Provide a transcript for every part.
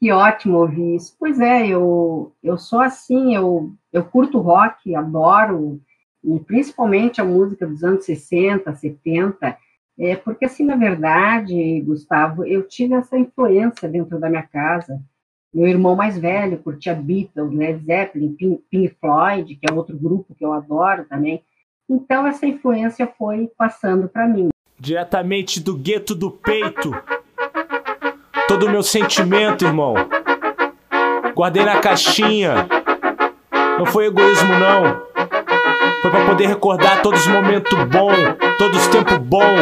Que ótimo ouvir isso. Pois é, eu, eu sou assim, eu, eu curto rock, adoro, e principalmente a música dos anos 60, 70, é, porque assim, na verdade, Gustavo, eu tive essa influência dentro da minha casa. Meu irmão mais velho curtia Beatles, Led Zeppelin, Pink Floyd, que é outro grupo que eu adoro também. Então, essa influência foi passando para mim. Diretamente do gueto do peito todo o meu sentimento, irmão. Guardei na caixinha. Não foi egoísmo, não. Foi para poder recordar todos os momentos bons, todos os tempos bons.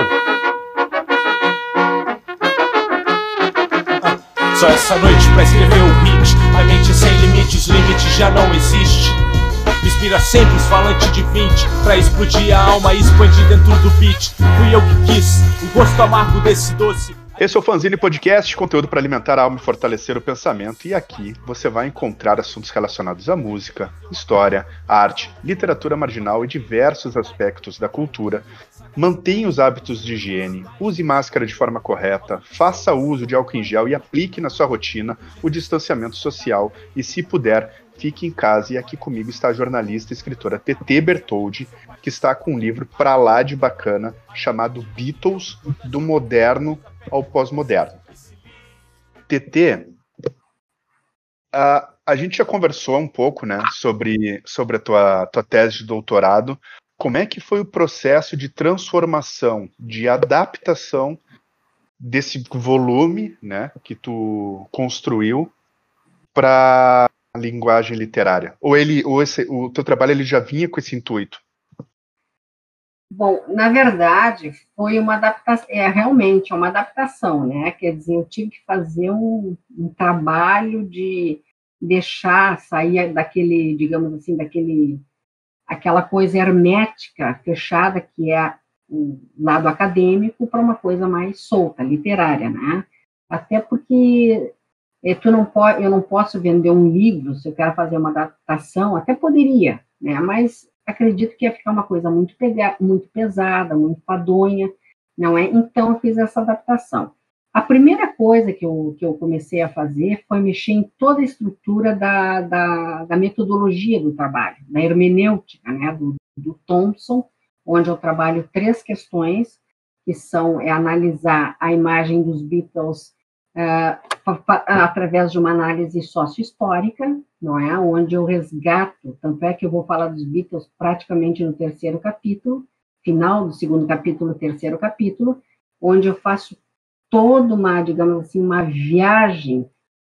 Ah, só essa noite pra escrever o beat. A mente sem limites, limite já não existe. Inspira sempre os falantes de 20 Pra explodir a alma e expandir dentro do beat Fui eu que quis, o gosto amargo desse doce esse é o Fanzine Podcast, conteúdo para alimentar a alma e fortalecer o pensamento. E aqui você vai encontrar assuntos relacionados à música, história, arte, literatura marginal e diversos aspectos da cultura. Mantenha os hábitos de higiene, use máscara de forma correta, faça uso de álcool em gel e aplique na sua rotina o distanciamento social. E se puder, fique em casa. E aqui comigo está a jornalista e escritora TT Bertoldi, que está com um livro pra lá de bacana chamado Beatles do Moderno ao pós-moderno. TT, a, a gente já conversou um pouco né, sobre, sobre a tua, tua tese de doutorado. Como é que foi o processo de transformação, de adaptação desse volume né, que tu construiu para a linguagem literária? Ou ele, ou esse, o teu trabalho ele já vinha com esse intuito? Bom, na verdade, foi uma adaptação, é realmente é uma adaptação, né? Quer dizer, eu tive que fazer um, um trabalho de deixar sair daquele, digamos assim, daquele, aquela coisa hermética, fechada, que é o lado acadêmico, para uma coisa mais solta, literária, né? Até porque eh, tu não pode, eu não posso vender um livro se eu quero fazer uma adaptação, até poderia, né? Mas acredito que ia ficar uma coisa muito, pega, muito pesada, muito padonha, não é? Então, eu fiz essa adaptação. A primeira coisa que eu, que eu comecei a fazer foi mexer em toda a estrutura da, da, da metodologia do trabalho, da hermenêutica, né, do, do Thompson, onde eu trabalho três questões, que são é analisar a imagem dos Beatles uh, através de uma análise sócio-histórica, não é? Onde eu resgato, tanto é que eu vou falar dos Beatles praticamente no terceiro capítulo, final do segundo capítulo, terceiro capítulo, onde eu faço toda uma, digamos assim, uma viagem,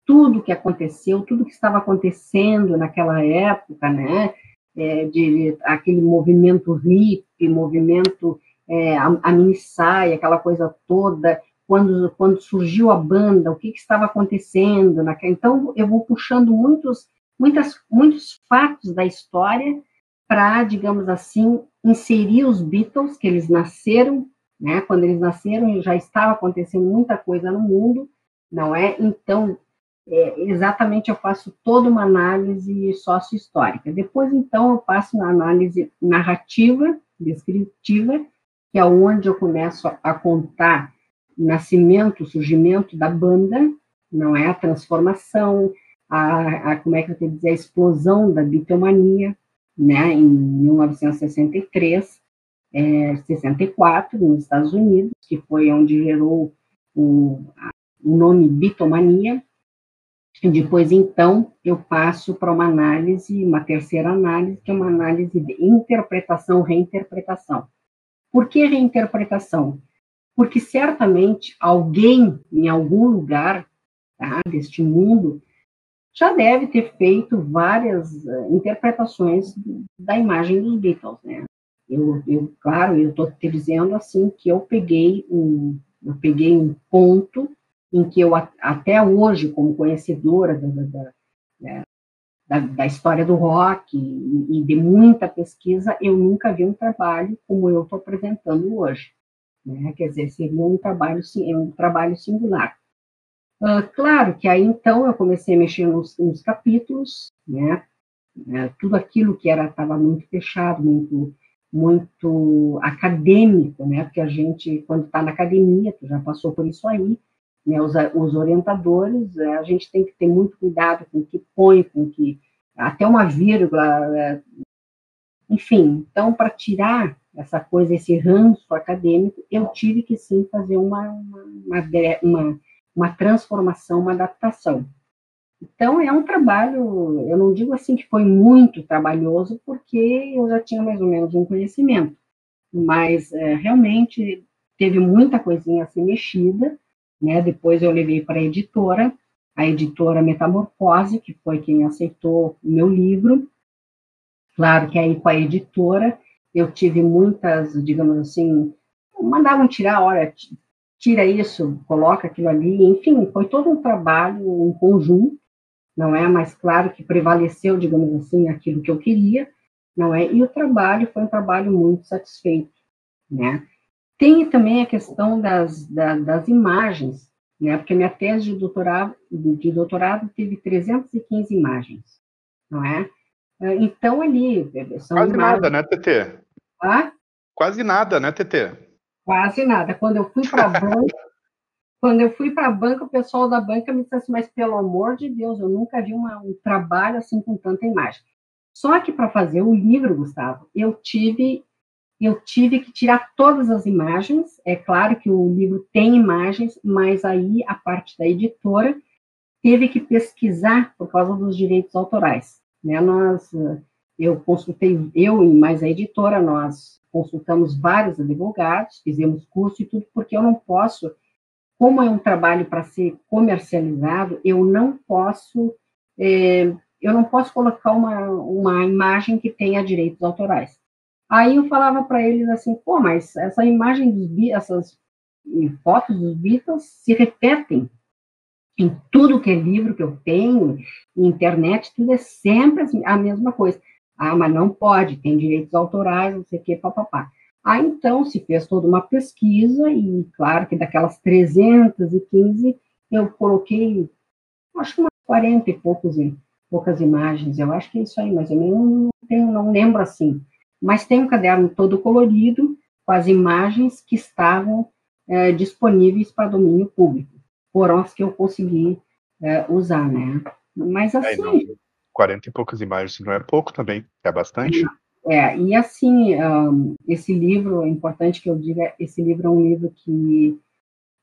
tudo que aconteceu, tudo que estava acontecendo naquela época, né? É, de aquele movimento hippie, movimento é, a, a mini saia, aquela coisa toda, quando, quando surgiu a banda, o que, que estava acontecendo. Naquela... Então, eu vou puxando muitos, muitas, muitos fatos da história para, digamos assim, inserir os Beatles, que eles nasceram, né? Quando eles nasceram, já estava acontecendo muita coisa no mundo, não é? Então, é, exatamente eu faço toda uma análise sócio-histórica. Depois, então, eu passo na análise narrativa, descritiva, que é onde eu começo a contar nascimento, surgimento da banda, não é a transformação, a, a como é que eu tenho que dizer, a explosão da bitomania, né, em 1963, é, 64, nos Estados Unidos, que foi onde gerou o, o nome bitomania, depois, então, eu passo para uma análise, uma terceira análise, que é uma análise de interpretação-reinterpretação. Por que reinterpretação? porque certamente alguém em algum lugar tá, deste mundo já deve ter feito várias uh, interpretações da imagem dos Beatles, né? Eu, eu claro, eu estou te dizendo assim que eu peguei um, eu peguei um ponto em que eu até hoje, como conhecedora da, da, da, da, da história do rock e, e de muita pesquisa, eu nunca vi um trabalho como eu estou apresentando hoje. Né? Quer dizer, seria um trabalho, um trabalho singular. Uh, claro que aí então eu comecei a mexer nos, nos capítulos, né? Uh, tudo aquilo que era estava muito fechado, muito muito acadêmico, né? Porque a gente quando está na academia, tu já passou por isso aí, né, os, os, orientadores, é, a gente tem que ter muito cuidado com o que põe, com o que até uma vírgula, é, enfim. Então, para tirar essa coisa, esse ranço acadêmico, eu tive que sim fazer uma, uma, uma, uma transformação, uma adaptação. Então, é um trabalho, eu não digo assim que foi muito trabalhoso, porque eu já tinha mais ou menos um conhecimento, mas é, realmente teve muita coisinha a ser mexida, né? Depois eu levei para a editora, a editora Metamorfose, que foi quem aceitou o meu livro. Claro que aí com a editora eu tive muitas, digamos assim, mandavam tirar, olha, tira isso, coloca aquilo ali, enfim, foi todo um trabalho, um conjunto, não é? Mas claro que prevaleceu, digamos assim, aquilo que eu queria, não é? E o trabalho foi um trabalho muito satisfeito, né? Tem também a questão das, da, das imagens, né? Porque minha tese de doutorado, de doutorado teve 315 imagens, não é? Então, ali. São Quase imagens... nada, né, TT? Ah? Quase nada, né, TT? Quase nada. Quando eu fui para a banca, quando eu fui para a banca, o pessoal da banca me disse assim, mas pelo amor de Deus, eu nunca vi uma, um trabalho assim com tanta imagem. Só que para fazer o livro, Gustavo, eu tive eu tive que tirar todas as imagens. É claro que o livro tem imagens, mas aí a parte da editora teve que pesquisar por causa dos direitos autorais. Né? Nós, eu consultei, eu e mais a editora, nós consultamos vários advogados, fizemos curso e tudo, porque eu não posso, como é um trabalho para ser comercializado, eu não posso, é, eu não posso colocar uma, uma imagem que tenha direitos autorais. Aí eu falava para eles assim, pô, mas essa imagem dos essas fotos dos Beatles se repetem em tudo que é livro que eu tenho, internet, tudo é sempre a mesma coisa. Ah, mas não pode, tem direitos autorais, não sei o que, papapá. Aí, então, se fez toda uma pesquisa, e claro que daquelas 315, eu coloquei, acho que umas 40 e poucos, poucas imagens, eu acho que é isso aí, mas eu não, tenho, não lembro assim mas tem um caderno todo colorido com as imagens que estavam é, disponíveis para domínio público. Foram as que eu consegui é, usar, né? Mas assim... É, 40 e poucas imagens não é pouco também, é bastante. É, e assim, um, esse livro, é importante que eu diga, esse livro é um livro que,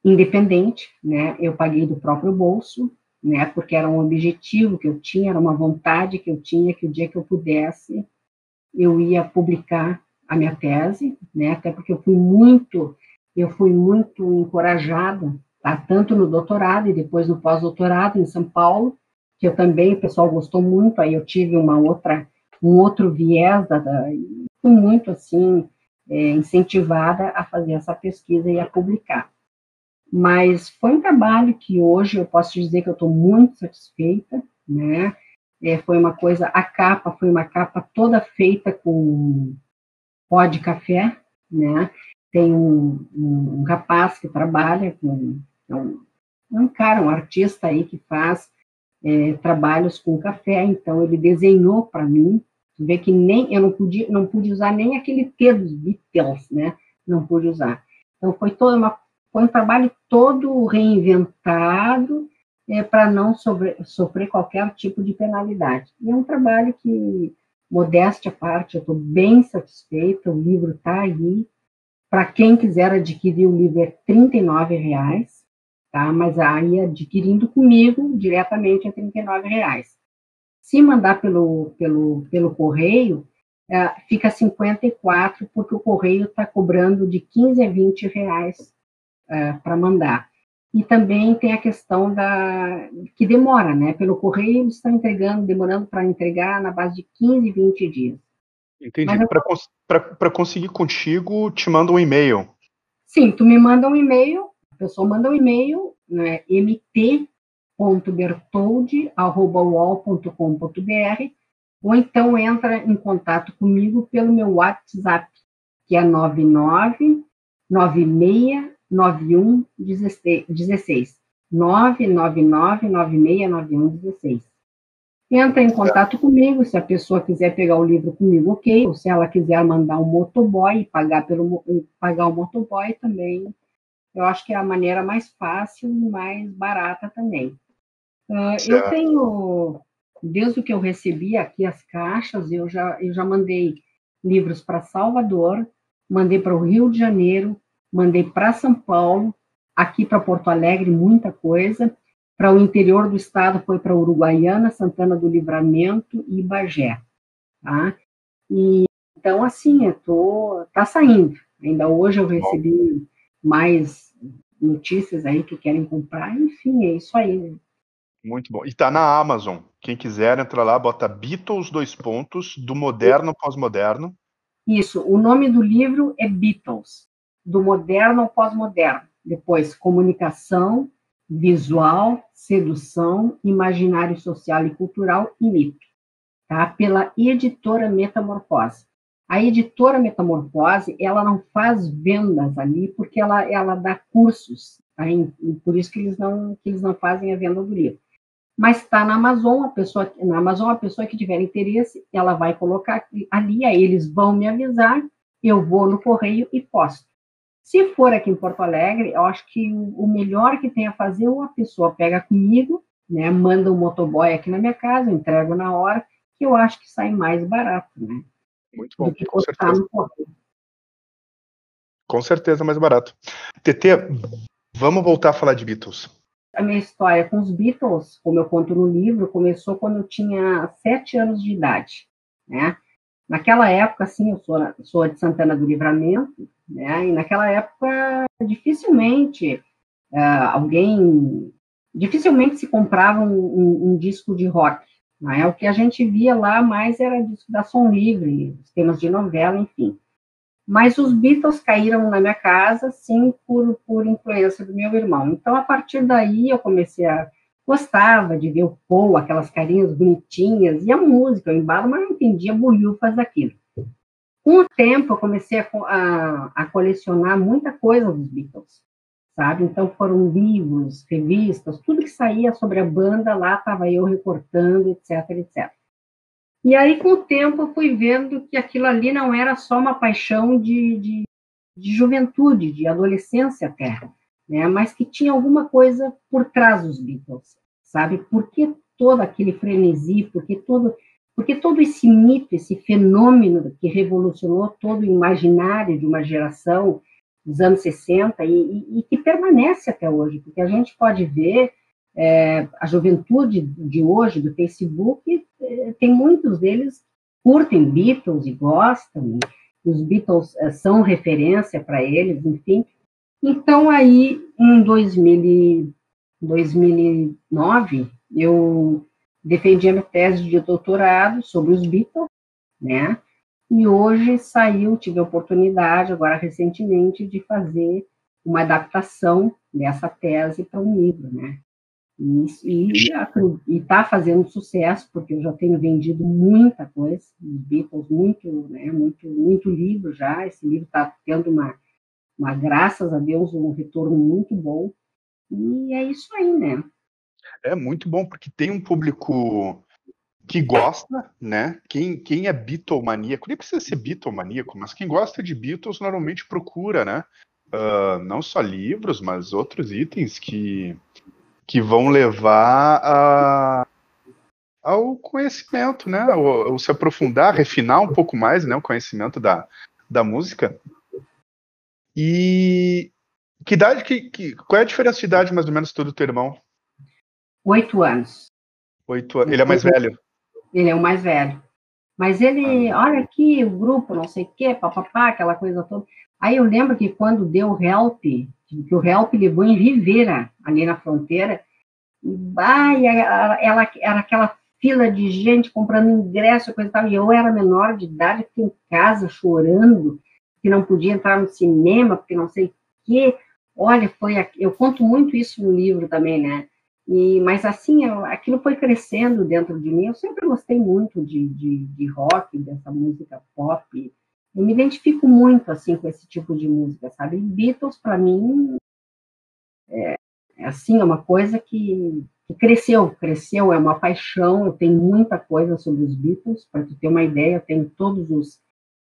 independente, né, eu paguei do próprio bolso, né, porque era um objetivo que eu tinha, era uma vontade que eu tinha, que o dia que eu pudesse, eu ia publicar a minha tese, né? Até porque eu fui muito, eu fui muito encorajada, tá? Tanto no doutorado e depois no pós-doutorado em São Paulo, que eu também o pessoal gostou muito. Aí eu tive uma outra, um outro viés da, da fui muito assim é, incentivada a fazer essa pesquisa e a publicar. Mas foi um trabalho que hoje eu posso dizer que eu estou muito satisfeita, né? É, foi uma coisa, a capa foi uma capa toda feita com pó de café, né? Tem um, um, um rapaz que trabalha com é um, um, cara, um artista aí que faz é, trabalhos com café, então ele desenhou para mim, vê que nem eu não podia, não pude usar nem aquele T dos Beatles, né? Não pude usar. Então foi toda uma foi um trabalho todo reinventado é, para não sobre, sofrer qualquer tipo de penalidade. E é um trabalho que, modéstia à parte, eu estou bem satisfeita, o livro está aí. Para quem quiser adquirir o livro é R$ reais, tá? mas aí adquirindo comigo, diretamente é R$ reais. Se mandar pelo, pelo, pelo correio, é, fica 54, porque o correio está cobrando de 15 a 20 reais é, para mandar. E também tem a questão da que demora, né? Pelo correio eles estão entregando, demorando para entregar na base de 15, 20 dias. Entendi. Eu... Para conseguir contigo, te manda um e-mail. Sim, tu me manda um e-mail, pessoa manda um e-mail, né, mt.bertoldi.com.br ou então entra em contato comigo pelo meu WhatsApp, que é 99 96 91 16. 999 9691 16. Entra em contato comigo, se a pessoa quiser pegar o livro comigo, ok. Ou se ela quiser mandar um motoboy, pagar, pelo, pagar o motoboy também, eu acho que é a maneira mais fácil e mais barata também. Uh, eu tenho, desde que eu recebi aqui as caixas, eu já, eu já mandei livros para Salvador, mandei para o Rio de Janeiro, mandei para São Paulo, aqui para Porto Alegre, muita coisa. Para o interior do estado foi para Uruguaiana, Santana do Livramento e Bagé. Tá? E, então, assim, eu tô, tá saindo. Ainda hoje eu recebi mais notícias aí que querem comprar, enfim, é isso aí. Muito bom. E tá na Amazon. Quem quiser entra lá, bota Beatles dois pontos do moderno ao pós-moderno. Isso. O nome do livro é Beatles, do moderno ao pós-moderno. Depois, comunicação, visual, sedução, imaginário social e cultural e mito, tá? Pela editora Metamorfose. A editora Metamorfose, ela não faz vendas ali porque ela, ela dá cursos, tá? Por isso que eles não que eles não fazem a venda do livro. Mas está na Amazon, a pessoa na Amazon a pessoa que tiver interesse, ela vai colocar ali, aí eles vão me avisar, eu vou no correio e posto. Se for aqui em Porto Alegre, eu acho que o melhor que tem a fazer, ou a pessoa pega comigo, né, manda um motoboy aqui na minha casa, eu entrego na hora, que eu acho que sai mais barato, né? Muito bom, com certeza. Com certeza mais barato. TT, vamos voltar a falar de Beatles. A minha história com os Beatles, como eu conto no livro, começou quando eu tinha sete anos de idade, né? Naquela época, assim, eu sou, sou de Santana do Livramento, né? E naquela época, dificilmente uh, alguém, dificilmente se comprava um, um, um disco de rock, né? O que a gente via lá mais era disco da Som Livre, temas de novela, enfim. Mas os Beatles caíram na minha casa, sim, por, por influência do meu irmão. Então, a partir daí, eu comecei a gostava de ver o Paul, aquelas carinhas bonitinhas, e a música, o embalo, mas não entendia bolhufas daquilo. Com o tempo, eu comecei a, a, a colecionar muita coisa dos Beatles sabe? Então foram livros, revistas, tudo que saía sobre a banda, lá estava eu recortando, etc, etc. E aí, com o tempo, eu fui vendo que aquilo ali não era só uma paixão de, de, de juventude, de adolescência até, né? mas que tinha alguma coisa por trás dos Beatles, sabe? Por que todo aquele frenesi, porque todo, porque todo esse mito, esse fenômeno que revolucionou todo o imaginário de uma geração, dos anos 60 e, e, e, que permanece até hoje, porque a gente pode ver é, a juventude de hoje do Facebook, é, tem muitos deles curtem Beatles e gostam, e os Beatles é, são referência para eles, enfim. Então, aí, em 2000, 2009, eu defendi a minha tese de doutorado sobre os Beatles, né? E hoje saiu, tive a oportunidade, agora recentemente, de fazer uma adaptação dessa tese para um livro, né? E está fazendo sucesso, porque eu já tenho vendido muita coisa, Beatles, muito, né, muito, muito livro já. Esse livro está tendo uma, uma, graças a Deus, um retorno muito bom. E é isso aí, né? É muito bom, porque tem um público que gosta, né? Quem, quem é Beatlemaníaco, nem precisa ser Beatlemaníaco, mas quem gosta de Beatles normalmente procura, né? Uh, não só livros, mas outros itens que, que vão levar a, ao conhecimento, né? Ou, ou, se aprofundar, refinar um pouco mais, né? O conhecimento da, da música. E que idade, que, que, qual é a diferença de idade mais ou menos do teu irmão? Oito anos. Oito anos. Ele é mais velho? Ele é o mais velho. Mas ele, ah. olha aqui, o grupo, não sei o quê, papapá, aquela coisa toda. Aí eu lembro que quando deu o help, que o help levou em Rivera, ali na fronteira, e, ela, ela, era aquela fila de gente comprando ingresso, coisa e tal, e eu era menor de idade, fiquei em casa chorando, que não podia entrar no cinema, porque não sei o quê. Olha, foi, eu conto muito isso no livro também, né? E, mas assim, eu, aquilo foi crescendo dentro de mim. Eu sempre gostei muito de, de, de, rock, dessa música pop. Eu me identifico muito assim com esse tipo de música, sabe? Beatles para mim é, é, assim é uma coisa que, que, cresceu, cresceu. É uma paixão. Eu tenho muita coisa sobre os Beatles. Para tu ter uma ideia, eu tenho todos os,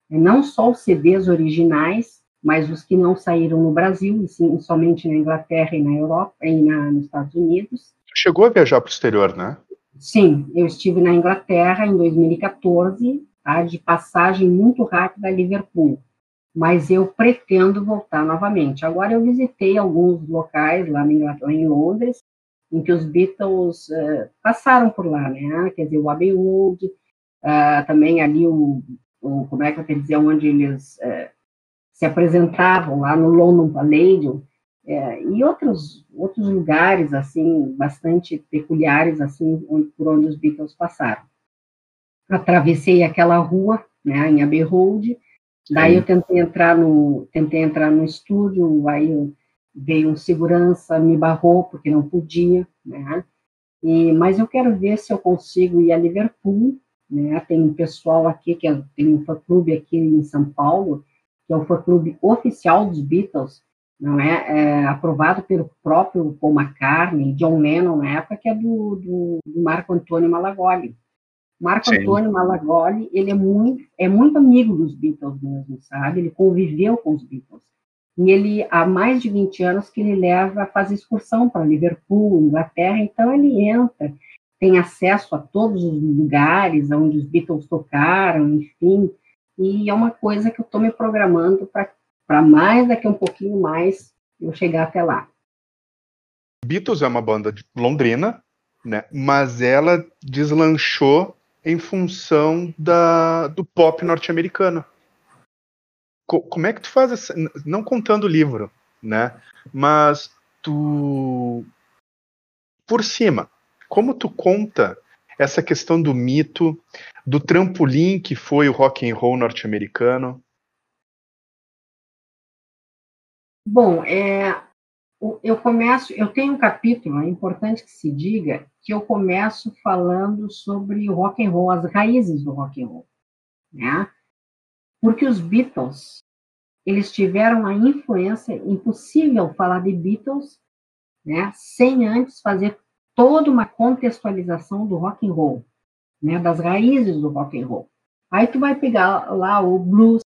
não só os CDs originais, mas os que não saíram no Brasil, e sim, somente na Inglaterra e na Europa, e na, nos Estados Unidos. Chegou a viajar para o exterior, né? Sim, eu estive na Inglaterra em 2014, tá, de passagem muito rápida a Liverpool, mas eu pretendo voltar novamente. Agora eu visitei alguns locais lá em, lá em Londres, em que os Beatles uh, passaram por lá, né? Quer dizer, o Abbey Road, uh, também ali o, o, como é que eu quero dizer, onde eles uh, se apresentavam lá no London Palladium, é, e outros outros lugares assim bastante peculiares assim onde, por onde os Beatles passaram. Atravessei aquela rua, né, em Abbey Road. Daí eu tentei entrar no tentei entrar no estúdio, aí veio um segurança me barrou porque não podia, né? E mas eu quero ver se eu consigo ir a Liverpool, né? Tem um pessoal aqui que é, tem um fã clube aqui em São Paulo que é o fã-clube oficial dos Beatles, não é? é? aprovado pelo próprio Paul McCartney, John Lennon na época, que é do, do, do Marco Antônio Malagoli. Marco Sim. Antônio Malagoli, ele é muito, é muito amigo dos Beatles mesmo, sabe? Ele conviveu com os Beatles. E ele, há mais de 20 anos que ele leva, faz excursão para Liverpool, Inglaterra, então ele entra, tem acesso a todos os lugares onde os Beatles tocaram, enfim, e é uma coisa que eu estou me programando para mais daqui um pouquinho mais eu chegar até lá. Beatles é uma banda de londrina, né? Mas ela deslanchou em função da, do pop norte-americano. Co como é que tu faz essa, não contando o livro, né? Mas tu por cima, como tu conta essa questão do mito, do trampolim que foi o rock and roll norte-americano? Bom, é, eu começo, eu tenho um capítulo, é importante que se diga, que eu começo falando sobre o rock and roll, as raízes do rock and roll, né? Porque os Beatles, eles tiveram a influência, impossível falar de Beatles, né, sem antes fazer toda uma contextualização do rock and roll, né, das raízes do rock and roll. Aí tu vai pegar lá o blues,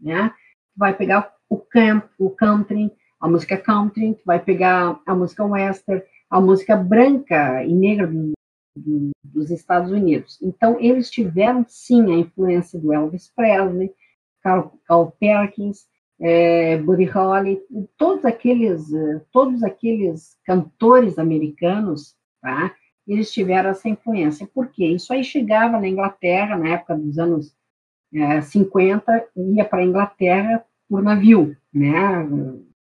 né? Tu vai pegar o camp, o country, a música country, tu vai pegar a música western, a música branca e negra do, do, dos Estados Unidos. Então eles tiveram sim a influência do Elvis Presley, Carl, Carl Perkins, é, Buddy Holly, todos aqueles, todos aqueles cantores americanos tá? Eles tiveram essa influência. Por quê? Isso aí chegava na Inglaterra, na época dos anos é, 50, ia para a Inglaterra por navio, né?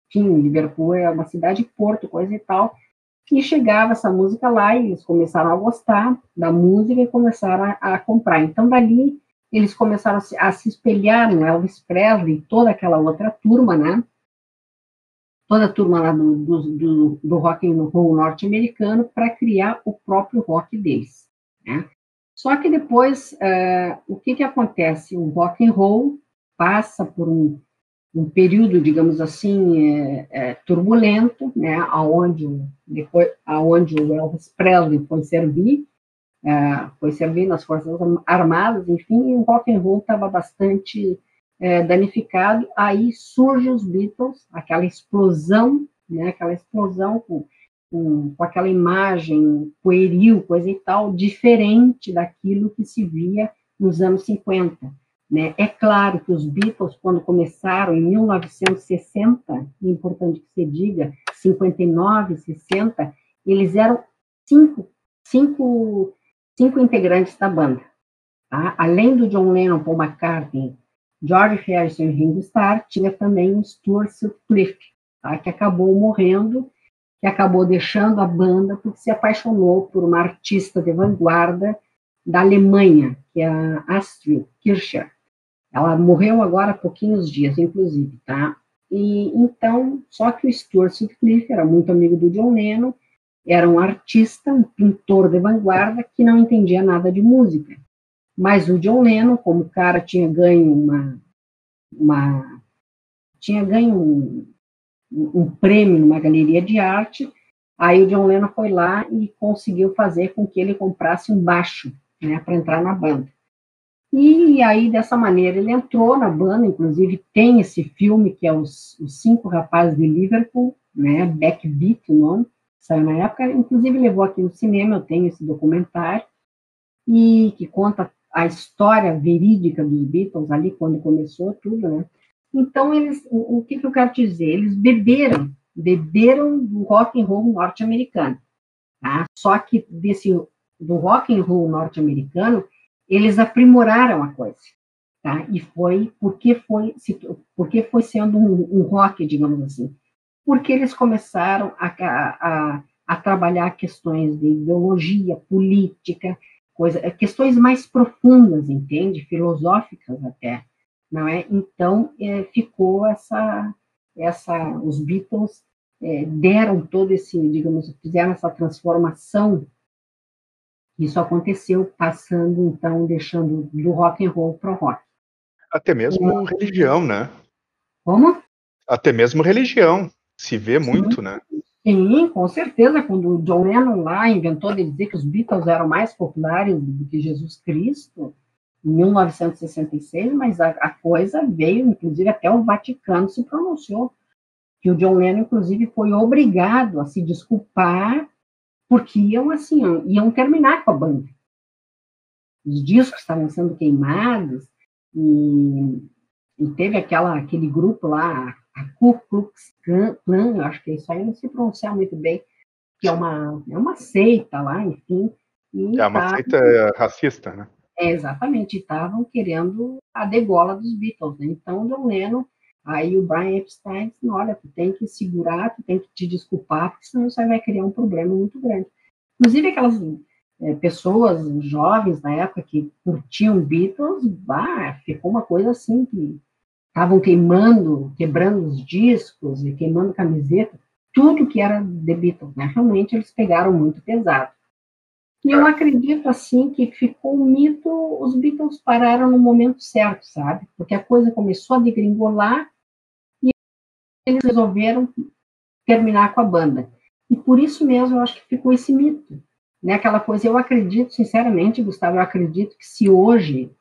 Enfim, Liverpool é uma cidade porto, coisa e tal. E chegava essa música lá e eles começaram a gostar da música e começaram a, a comprar. Então, dali, eles começaram a se, a se espelhar no Elvis Presley e toda aquela outra turma, né? Toda a turma lá do, do, do, rock and roll norte-americano para criar o próprio rock deles. Né? Só que depois, uh, o que, que acontece? O rock and roll passa por um, um período, digamos assim, é, é, turbulento, né, aonde, depois, aonde o Elvis Presley foi servir, é, foi servir nas Forças Armadas, enfim, e o rock and roll estava bastante é, danificado, aí surge os Beatles, aquela explosão, né, aquela explosão com, com, com aquela imagem pueril, coisa e tal, diferente daquilo que se via nos anos 50. Né? É claro que os Beatles, quando começaram em 1960, é importante que se diga, 59, 60, eles eram cinco, cinco, cinco integrantes da banda. Tá? Além do John Lennon, Paul McCartney, George Harrison e Ringo Starr, tinha também o Stuart Sutcliffe, tá? que acabou morrendo, que acabou deixando a banda porque se apaixonou por uma artista de vanguarda da Alemanha, que é a Astrid Kircher. Ela morreu agora há pouquinhos dias, inclusive, tá? E então, só que o Stuart Sutcliffe era muito amigo do John Lennon, era um artista, um pintor de vanguarda que não entendia nada de música. Mas o John Lennon, como o cara tinha ganho uma, uma tinha ganho um, um prêmio numa galeria de arte, aí o John Lennon foi lá e conseguiu fazer com que ele comprasse um baixo, né, para entrar na banda. E aí, dessa maneira, ele entrou na banda, inclusive tem esse filme que é Os, Os Cinco Rapazes de Liverpool, né, Backbeat o nome, saiu na época, inclusive levou aqui no cinema, eu tenho esse documentário, e que conta a história verídica dos Beatles ali, quando começou tudo, né. Então, eles, o, o que, que eu quero dizer? Eles beberam, beberam do rock and roll norte-americano, tá? Só que desse, do rock and roll norte-americano, eles aprimoraram a coisa, tá? E foi porque foi porque foi sendo um, um rock, digamos assim, porque eles começaram a, a, a trabalhar questões de ideologia, política, coisa, questões mais profundas, entende? Filosóficas até, não é? Então é, ficou essa essa os Beatles é, deram todo esse, digamos, fizeram essa transformação isso aconteceu passando, então, deixando do rock and roll para o rock. Até mesmo religião, né? Como? Até mesmo religião. Se vê Sim. muito, né? Sim, com certeza. Quando o John Lennon lá inventou de dizer que os Beatles eram mais populares do que Jesus Cristo, em 1966, mas a, a coisa veio, inclusive até o Vaticano se pronunciou, que o John Lennon, inclusive, foi obrigado a se desculpar porque iam assim, iam terminar com a banda. Os discos estavam sendo queimados e, e teve aquela, aquele grupo lá, a Ku Klux Klan, acho que isso aí não se pronunciar muito bem, que é uma, é uma seita lá, enfim. é uma tavam, seita racista, né? É, exatamente, estavam querendo a degola dos Beatles, né? Então, John Lennon Aí o Brian Epstein disse, olha, tu tem que segurar, tu tem que te desculpar, porque senão você vai criar um problema muito grande. Inclusive aquelas é, pessoas jovens na época que curtiam Beatles, bah, ficou uma coisa assim que estavam queimando, quebrando os discos e queimando camiseta, tudo que era de Beatles, né? Realmente eles pegaram muito pesado. E eu acredito, assim, que ficou um mito, os Beatles pararam no momento certo, sabe? Porque a coisa começou a degringolar e eles resolveram terminar com a banda. E por isso mesmo eu acho que ficou esse mito. Né? Aquela coisa, eu acredito, sinceramente, Gustavo, eu acredito que se hoje,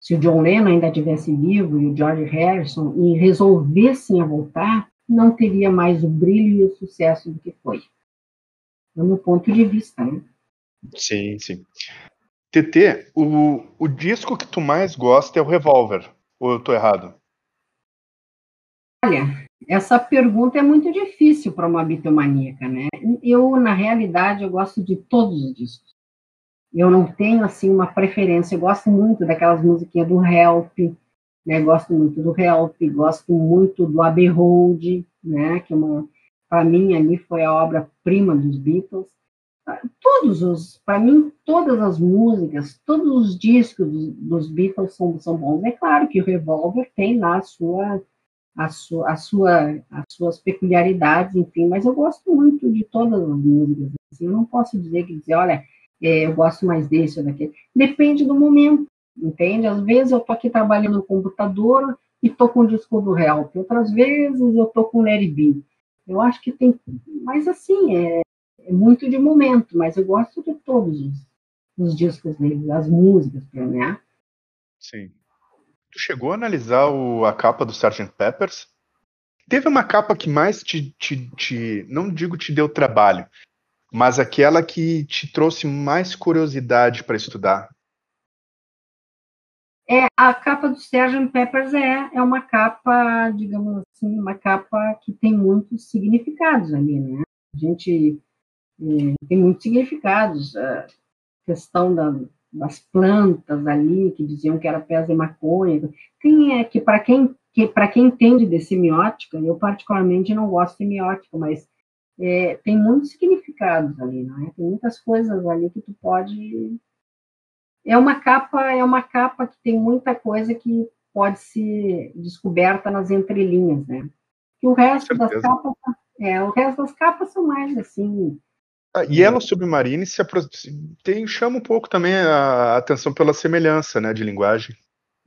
se o John Lennon ainda tivesse vivo e o George Harrison e resolvessem a voltar, não teria mais o brilho e o sucesso do que foi. No meu ponto de vista, né? Sim, sim. TT, o, o disco que tu mais gosta é o Revolver, ou eu tô errado? Olha, essa pergunta é muito difícil para uma bitomaníaca, né? Eu, na realidade, eu gosto de todos os discos. Eu não tenho, assim, uma preferência. Eu gosto muito daquelas musiquinhas do Help, né? Gosto muito do Help, gosto muito do Abbey Road, né? Que é para mim, ali foi a obra-prima dos Beatles todos os, para mim, todas as músicas, todos os discos dos, Beatles são, são bons. É claro que o Revolver tem lá a sua, a sua, a sua, as suas peculiaridades, enfim, mas eu gosto muito de todas as músicas. Assim, eu não posso dizer que dizer, olha, é, eu gosto mais desse ou daquele. Depende do momento, entende? Às vezes eu tô aqui trabalhando no computador e tô com o disco do Help, outras vezes eu tô com o Larry B. Eu acho que tem, mas assim, é, é muito de momento, mas eu gosto de todos os, os discos dele, as músicas, né? Sim. Tu chegou a analisar o, a capa do Sgt. Peppers? Teve uma capa que mais te, te, te, não digo te deu trabalho, mas aquela que te trouxe mais curiosidade para estudar? É, a capa do Sgt. Peppers é, é uma capa, digamos assim, uma capa que tem muitos significados ali, né? A gente tem muitos significados. A questão da, das plantas ali, que diziam que era pés de maconha. Tem é que, para quem, que, quem entende de semiótica, eu particularmente não gosto de semiótica, mas é, tem muitos significados ali, não é? Tem muitas coisas ali que tu pode. É uma capa, é uma capa que tem muita coisa que pode ser descoberta nas entrelinhas, né? E o resto das capas, é, o resto das capas são mais assim, ah, e ela Submarine se tem, chama um pouco também a atenção pela semelhança né, de linguagem.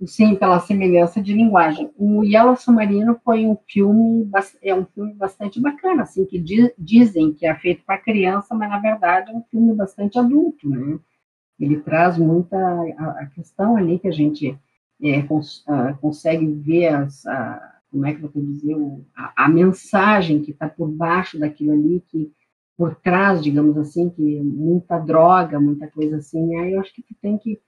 Sim, pela semelhança de linguagem. O Yellow Submarino foi um filme, é um filme bastante bacana, assim, que dizem que é feito para criança, mas na verdade é um filme bastante adulto, né? Ele traz muita a, a questão ali que a gente é, cons, a, consegue ver as, a, como é que eu vou dizer, a, a, mensagem que está por baixo daquilo ali, que por trás, digamos assim, que muita droga, muita coisa assim, aí eu acho que tu tem que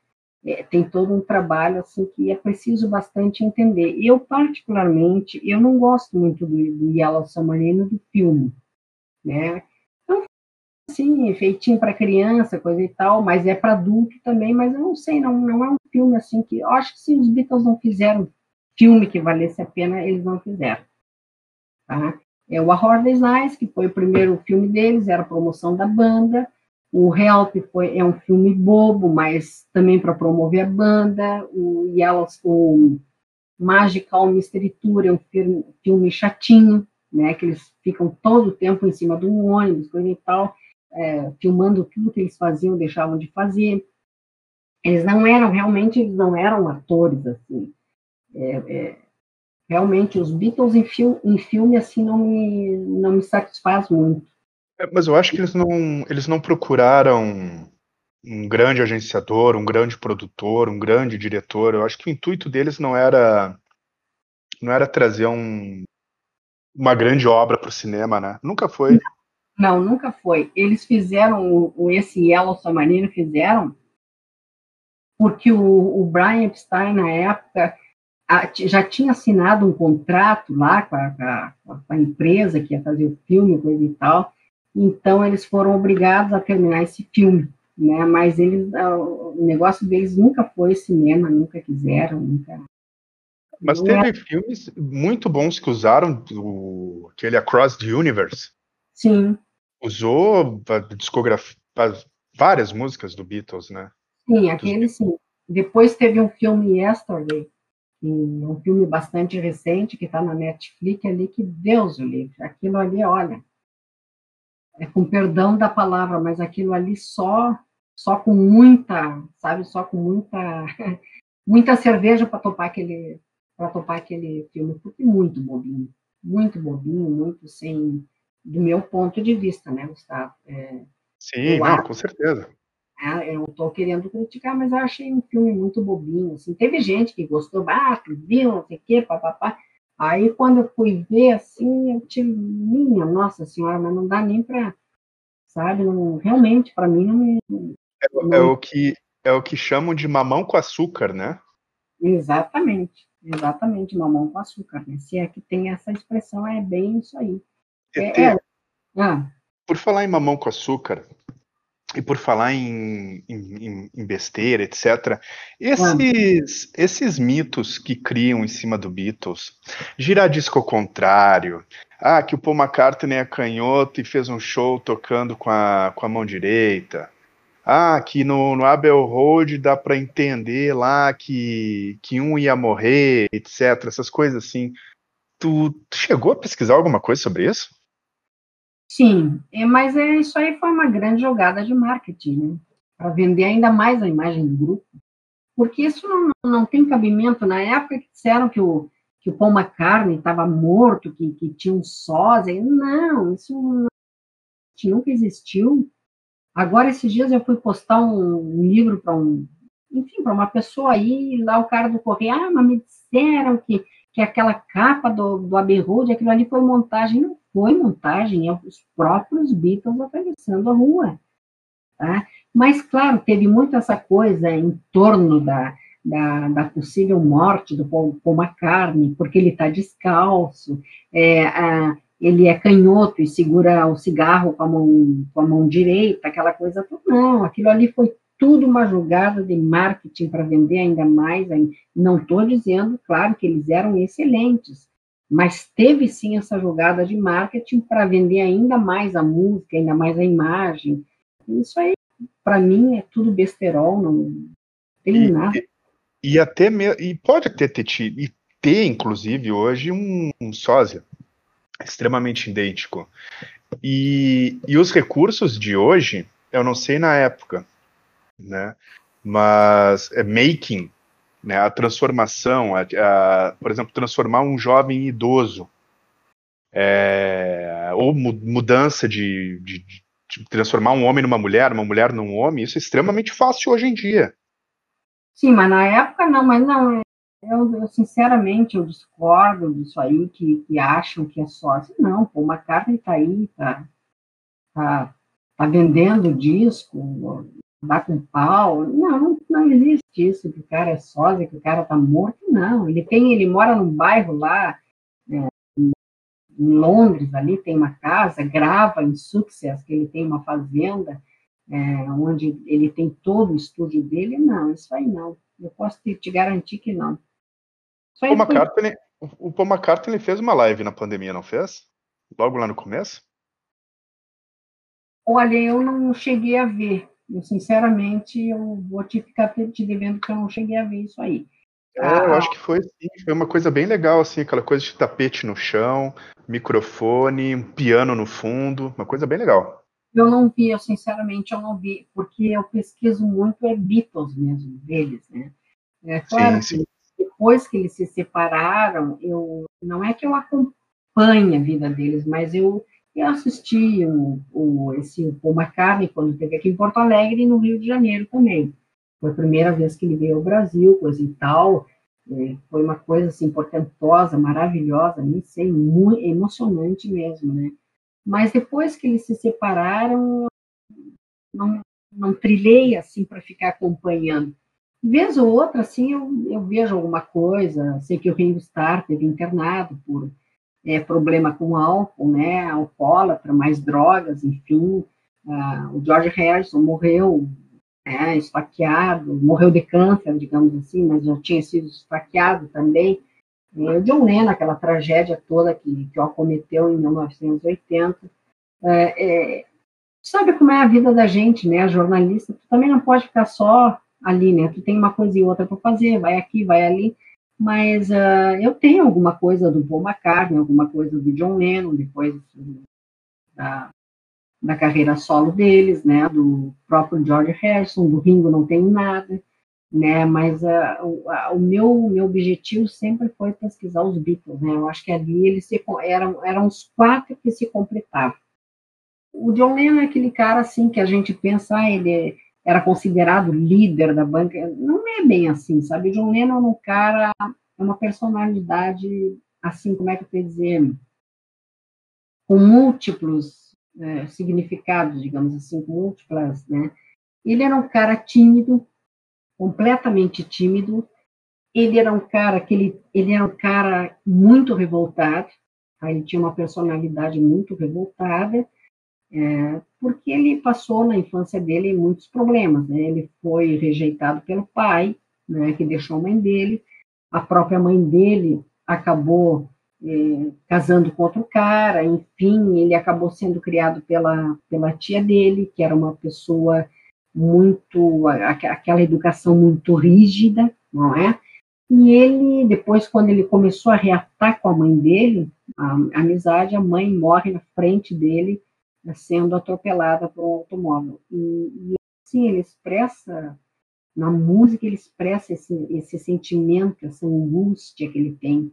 é, tem todo um trabalho assim que é preciso bastante entender. Eu particularmente, eu não gosto muito do, do Yellow Submarino do filme, né? Então, assim, feitinho para criança, coisa e tal, mas é para adulto também, mas eu não sei, não, não é um filme assim que, eu acho que se os Beatles não fizeram filme que valesse a pena, eles não fizeram, tá? É o A Day's Nice, que foi o primeiro filme deles, era a promoção da banda, o Help foi, é um filme bobo, mas também para promover a banda. O Magical Mystery Tour é um filme, filme chatinho, né, que eles ficam todo o tempo em cima de um ônibus, coisa e tal, é, filmando tudo que eles faziam, deixavam de fazer. Eles não eram, realmente, eles não eram atores, assim. É, é, realmente, os Beatles em, fil em filme, assim, não me, não me satisfaz muito. É, mas eu acho que eles não, eles não procuraram um grande agenciador, um grande produtor, um grande diretor. Eu acho que o intuito deles não era não era trazer um, uma grande obra para o cinema, né? Nunca foi. Não, nunca foi. Eles fizeram o, esse Yellow Submarino fizeram porque o, o Brian Epstein na época já tinha assinado um contrato lá com a, com a, empresa que ia fazer o filme, coisa e tal, então eles foram obrigados a terminar esse filme, né? Mas eles, ah, o negócio deles nunca foi cinema, nunca quiseram, nunca. Mas teve é... filmes muito bons que usaram do, aquele Across the Universe. Sim. Usou a discografia, várias músicas do Beatles, né? Sim, aquele sim. Depois teve um filme Yesterday, é um filme bastante recente que está na Netflix ali, que Deus o livre. Aquilo ali, olha, é, com perdão da palavra, mas aquilo ali só só com muita, sabe, só com muita muita cerveja para topar aquele para topar aquele filme, porque muito bobinho, muito bobinho, muito sem do meu ponto de vista, né, Gustavo? É, Sim, não, com certeza. É, eu estou querendo criticar, mas eu achei um filme muito bobinho. Assim. Teve gente que gostou, ah, viu, não sei o quê, papapá. Aí, quando eu fui ver, assim, eu tive, minha Nossa Senhora, mas não dá nem para, sabe, não, realmente, para mim, não me... É, não... é, o que, é o que chamam de mamão com açúcar, né? Exatamente, exatamente, mamão com açúcar, né? Se é que tem essa expressão, é bem isso aí. É, é... Ah. Por falar em mamão com açúcar, e por falar em, em, em besteira, etc., esses, esses mitos que criam em cima do Beatles, giradisco ao contrário, ah, que o Paul McCartney é canhoto e fez um show tocando com a, com a mão direita, ah, que no, no Abel Road dá para entender lá que, que um ia morrer, etc., essas coisas assim. Tu, tu chegou a pesquisar alguma coisa sobre isso? Sim, é, mas é, isso aí foi uma grande jogada de marketing, né? Para vender ainda mais a imagem do grupo. Porque isso não, não tem cabimento. Na época que disseram que o, que o Paul McCartney estava morto, que, que tinha um sósia. Não, isso não, nunca existiu. Agora, esses dias eu fui postar um, um livro para um, enfim, para uma pessoa aí, e lá o cara do correio, ah, mas me disseram que, que aquela capa do, do Road, aquilo ali foi montagem. Não foi montagem, é os próprios Beatles atravessando a rua. Tá? Mas, claro, teve muito essa coisa em torno da, da, da possível morte do Paul, Paul McCartney, porque ele está descalço, é, a, ele é canhoto e segura o cigarro com a, mão, com a mão direita, aquela coisa toda. Não, aquilo ali foi tudo uma jogada de marketing para vender ainda mais. Não estou dizendo, claro, que eles eram excelentes, mas teve sim essa jogada de marketing para vender ainda mais a música, ainda mais a imagem. Isso aí, para mim, é tudo besterol, não tem e, nada. E, e até me, e pode até ter, e ter, inclusive, hoje um, um sósia extremamente idêntico. E, e os recursos de hoje, eu não sei na época, né? Mas é making né, a transformação, a, a, por exemplo, transformar um jovem em idoso, é, ou mudança de, de, tipo, transformar um homem numa mulher, uma mulher num homem, isso é extremamente fácil hoje em dia. Sim, mas na época não, mas não, eu, eu sinceramente eu discordo disso aí, que, que acham que é só assim, não, pô, uma carta tá aí, tá, tá, tá vendendo disco, dá com pau, não, não existe isso, que o cara é sósia, que o cara tá morto, não, ele tem, ele mora num bairro lá, é, em Londres, ali tem uma casa, grava em Success, que ele tem uma fazenda, é, onde ele tem todo o estúdio dele, não, isso aí não. Eu posso te, te garantir que não. Paul McCartney, o Paul McCartney fez uma live na pandemia, não fez? Logo lá no começo? Olha, eu não cheguei a ver. Eu, sinceramente, eu vou te ficar te devendo que eu não cheguei a ver isso aí. É, eu acho que foi sim, foi uma coisa bem legal, assim, aquela coisa de tapete no chão, microfone, um piano no fundo, uma coisa bem legal. Eu não vi, eu sinceramente eu não vi, porque eu pesquiso muito é Beatles mesmo, deles, né? É claro sim, sim. que depois que eles se separaram, eu não é que eu acompanhe a vida deles, mas eu, eu assisti o, o, esse Paul McCartney quando esteve aqui em Porto Alegre e no Rio de Janeiro também. Foi a primeira vez que ele veio ao Brasil, coisa e tal. É, foi uma coisa assim portentosa, maravilhosa, nem sei, muito emocionante mesmo, né? Mas depois que eles se separaram, não, não trilhei assim para ficar acompanhando. Vez ou outra, assim, eu, eu vejo alguma coisa. Sei que o Ringo Starr teve internado por é, problema com álcool, né? Alcoólatra, mais drogas, enfim. Ah, o George Harrison morreu é, esfaqueado, morreu de câncer, digamos assim, mas já tinha sido esfaqueado também. É, o John Lennon, aquela tragédia toda que, que o acometeu em 1980. É, é, sabe como é a vida da gente, né? Jornalista, tu também não pode ficar só ali, né? Tu tem uma coisa e outra para fazer, vai aqui, vai ali. Mas uh, eu tenho alguma coisa do Paul McCartney, alguma coisa do John Lennon, depois da, da carreira solo deles, né, do próprio George Harrison, do Ringo não tenho nada, né, mas uh, o, o, meu, meu objetivo sempre foi pesquisar os Beatles, né, eu acho que ali eles se, eram, eram os quatro que se completavam. O John Lennon é aquele cara, assim, que a gente pensa, ah, ele era considerado líder da banca, não é bem assim, sabe, John Lennon é um cara, é uma personalidade, assim, como é que eu tenho dizer, com múltiplos é, significados, digamos assim, múltiplas, né? Ele era um cara tímido, completamente tímido. Ele era um cara que ele, ele era um cara muito revoltado. Ele tinha uma personalidade muito revoltada, é, porque ele passou na infância dele muitos problemas. Né? Ele foi rejeitado pelo pai, né, que deixou a mãe dele. A própria mãe dele acabou é, casando com outro cara, enfim, ele acabou sendo criado pela, pela tia dele, que era uma pessoa muito, aquela educação muito rígida, não é? E ele, depois, quando ele começou a reatar com a mãe dele, a, a amizade, a mãe morre na frente dele, sendo atropelada por um automóvel. E, e assim, ele expressa, na música, ele expressa esse, esse sentimento, essa angústia que ele tem,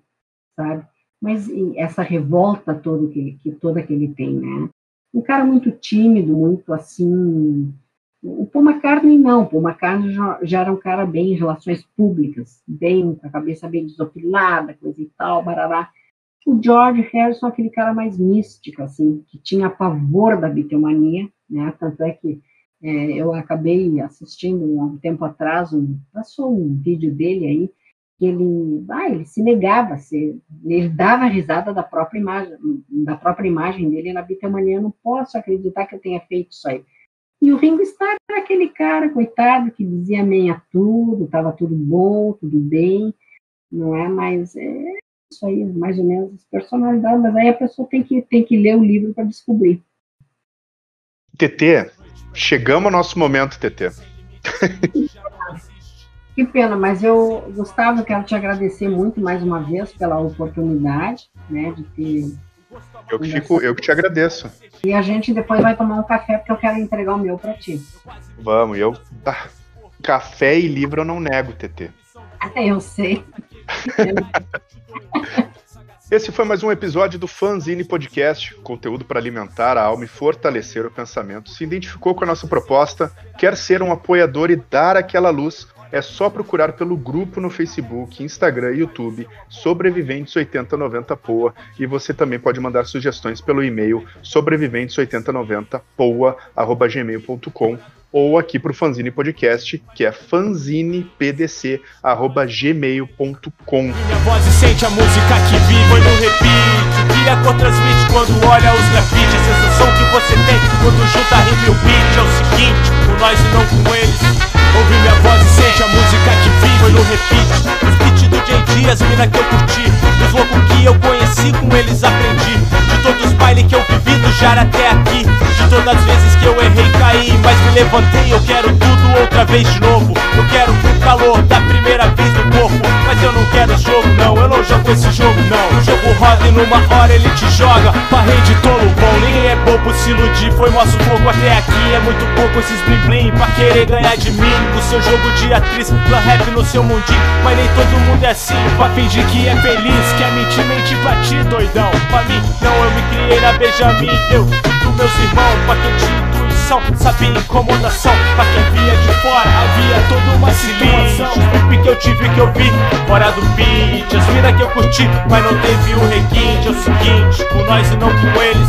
sabe? mas essa revolta toda que, que toda que ele tem, né? Um cara muito tímido, muito assim. O Paul McCartney não, o Paul McCartney já, já era um cara bem em relações públicas, bem com a cabeça bem desopilada, coisa e tal, barará. O George Harrison, aquele cara mais místico, assim, que tinha pavor da bitomania, né? Tanto é que é, eu acabei assistindo há um tempo atrás, um, passou um vídeo dele aí, que ele, ah, ele se negava, se, ele dava risada da própria imagem, da própria imagem dele na bitomania, eu não posso acreditar que eu tenha feito isso aí. E o Ringo Starr era aquele cara, coitado, que dizia amém a tudo, estava tudo bom, tudo bem, não é? Mas é isso aí, mais ou menos as personalidades, mas aí a pessoa tem que, tem que ler o livro para descobrir. TT, chegamos ao nosso momento, TT. Que pena, mas eu, Gustavo, quero te agradecer muito mais uma vez pela oportunidade, né, de ter. Eu que, fico, eu que te agradeço. E a gente depois vai tomar um café, porque eu quero entregar o meu para ti. Vamos, eu. Tá. Café e livro eu não nego, TT. Eu sei. Esse foi mais um episódio do Fanzine Podcast, conteúdo para alimentar a alma e fortalecer o pensamento. Se identificou com a nossa proposta, quer ser um apoiador e dar aquela luz, é só procurar pelo grupo no Facebook, Instagram e YouTube Sobreviventes 8090 Poa e você também pode mandar sugestões pelo e-mail sobreviventes8090poa@gmail.com ou aqui para o Fanzine Podcast, que é fanzinepdc.gmail.com. Minha voz e sente a música que vive Foi no repeat, o que a cor transmite quando olha os grafites. A sensação que você tem quando junta rima e o beat. É o seguinte, com nós e não com eles. Ouve minha voz e sente a música que vive Foi no repeat, os beats do J.D. As mina que eu curti, os loucos que eu conheci Com eles aprendi, de todos os bailes que eu vivi Do jar até aqui, de todas as vezes que eu errei caí Mas me levantei, eu quero tudo outra vez de novo. Eu quero o calor da primeira vez no corpo Mas eu não quero jogo não, eu não jogo esse jogo não. O jogo roda e numa hora ele te joga. Pra de tolo bom, ninguém é bobo se iludir. Foi nosso fogo até aqui, é muito pouco esses blim blim Pra querer ganhar de mim, com seu jogo de atriz Plan rap no seu mundinho, mas nem todo mundo é assim Pra fingir que é feliz, quer mentir, mentir pra doidão Pra mim, não, eu me criei na Benjamin Eu, com meus irmãos, pra quem te intuição Sabia incomodação, pra quem via de fora Havia toda uma situação. Os que eu tive que eu vi, fora do beat. As mina que eu curti, mas não teve o requinte É o seguinte, com nós e não com eles.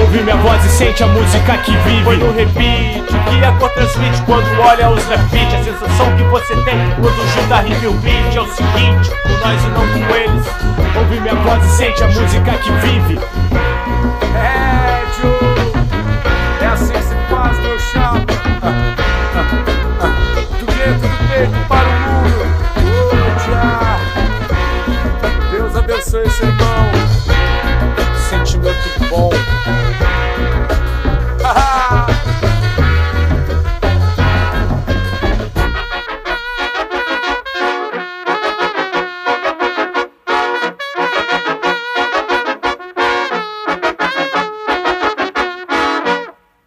Ouve minha voz e sente a música que vive. Foi no repeat, que a cor transmite quando olha os grafites A sensação que você tem quando junta rima e o beat. É o seguinte, com nós e não com eles. Ouve minha voz e sente a música que vive Ha ha ha